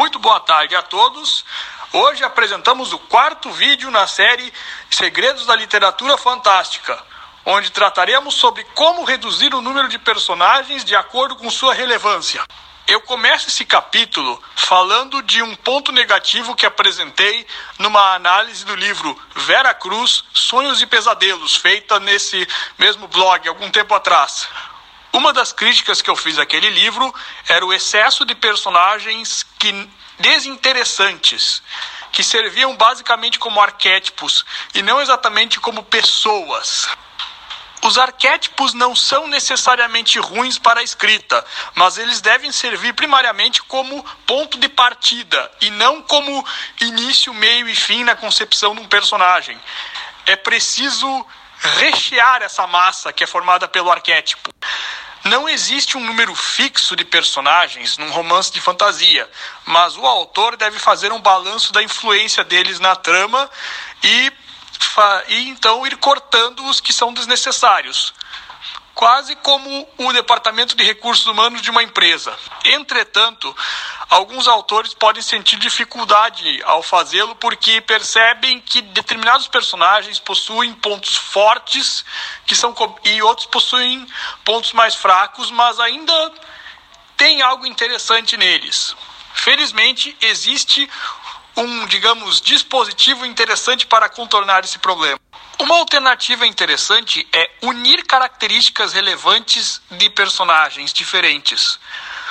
Muito boa tarde a todos. Hoje apresentamos o quarto vídeo na série Segredos da Literatura Fantástica, onde trataremos sobre como reduzir o número de personagens de acordo com sua relevância. Eu começo esse capítulo falando de um ponto negativo que apresentei numa análise do livro Vera Cruz, Sonhos e Pesadelos, feita nesse mesmo blog algum tempo atrás. Uma das críticas que eu fiz àquele livro era o excesso de personagens que desinteressantes, que serviam basicamente como arquétipos e não exatamente como pessoas. Os arquétipos não são necessariamente ruins para a escrita, mas eles devem servir primariamente como ponto de partida e não como início, meio e fim na concepção de um personagem. É preciso rechear essa massa que é formada pelo arquétipo. Não existe um número fixo de personagens num romance de fantasia, mas o autor deve fazer um balanço da influência deles na trama e, e então ir cortando os que são desnecessários quase como o departamento de recursos humanos de uma empresa. Entretanto, alguns autores podem sentir dificuldade ao fazê-lo porque percebem que determinados personagens possuem pontos fortes que são e outros possuem pontos mais fracos, mas ainda tem algo interessante neles. Felizmente, existe um, digamos, dispositivo interessante para contornar esse problema. Uma alternativa interessante é unir características relevantes de personagens diferentes,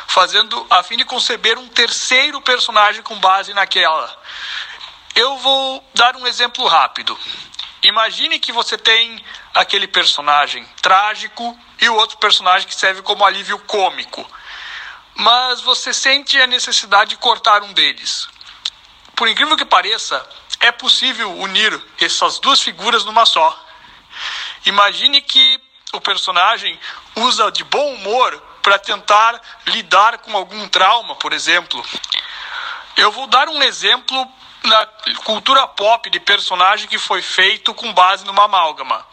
fazendo a fim de conceber um terceiro personagem com base naquela. Eu vou dar um exemplo rápido. Imagine que você tem aquele personagem trágico e o outro personagem que serve como alívio cômico. Mas você sente a necessidade de cortar um deles. Por incrível que pareça, é possível unir essas duas figuras numa só. Imagine que o personagem usa de bom humor para tentar lidar com algum trauma, por exemplo. Eu vou dar um exemplo na cultura pop de personagem que foi feito com base numa amálgama.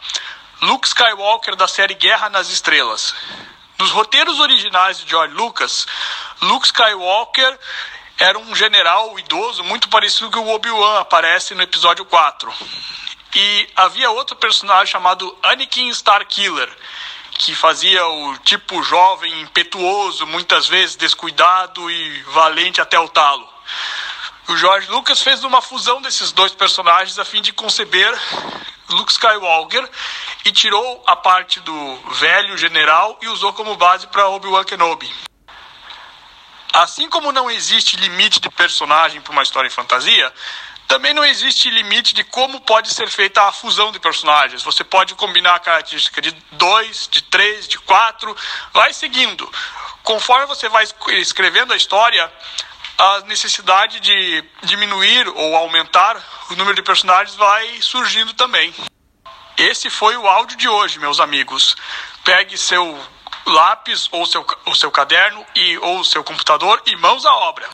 Luke Skywalker da série Guerra nas Estrelas. Nos roteiros originais de George Lucas, Luke Skywalker era um general idoso muito parecido com o Obi-Wan aparece no episódio 4. E havia outro personagem chamado Anakin Starkiller, que fazia o tipo jovem, impetuoso, muitas vezes descuidado e valente até o talo. O George Lucas fez uma fusão desses dois personagens a fim de conceber Luke Skywalker e tirou a parte do velho general e usou como base para Obi-Wan Kenobi. Assim como não existe limite de personagem para uma história em fantasia, também não existe limite de como pode ser feita a fusão de personagens. Você pode combinar a característica de dois, de três, de quatro, vai seguindo. Conforme você vai escrevendo a história, a necessidade de diminuir ou aumentar o número de personagens vai surgindo também. Esse foi o áudio de hoje, meus amigos. Pegue seu lápis ou seu, o seu caderno e ou seu computador e mãos à obra.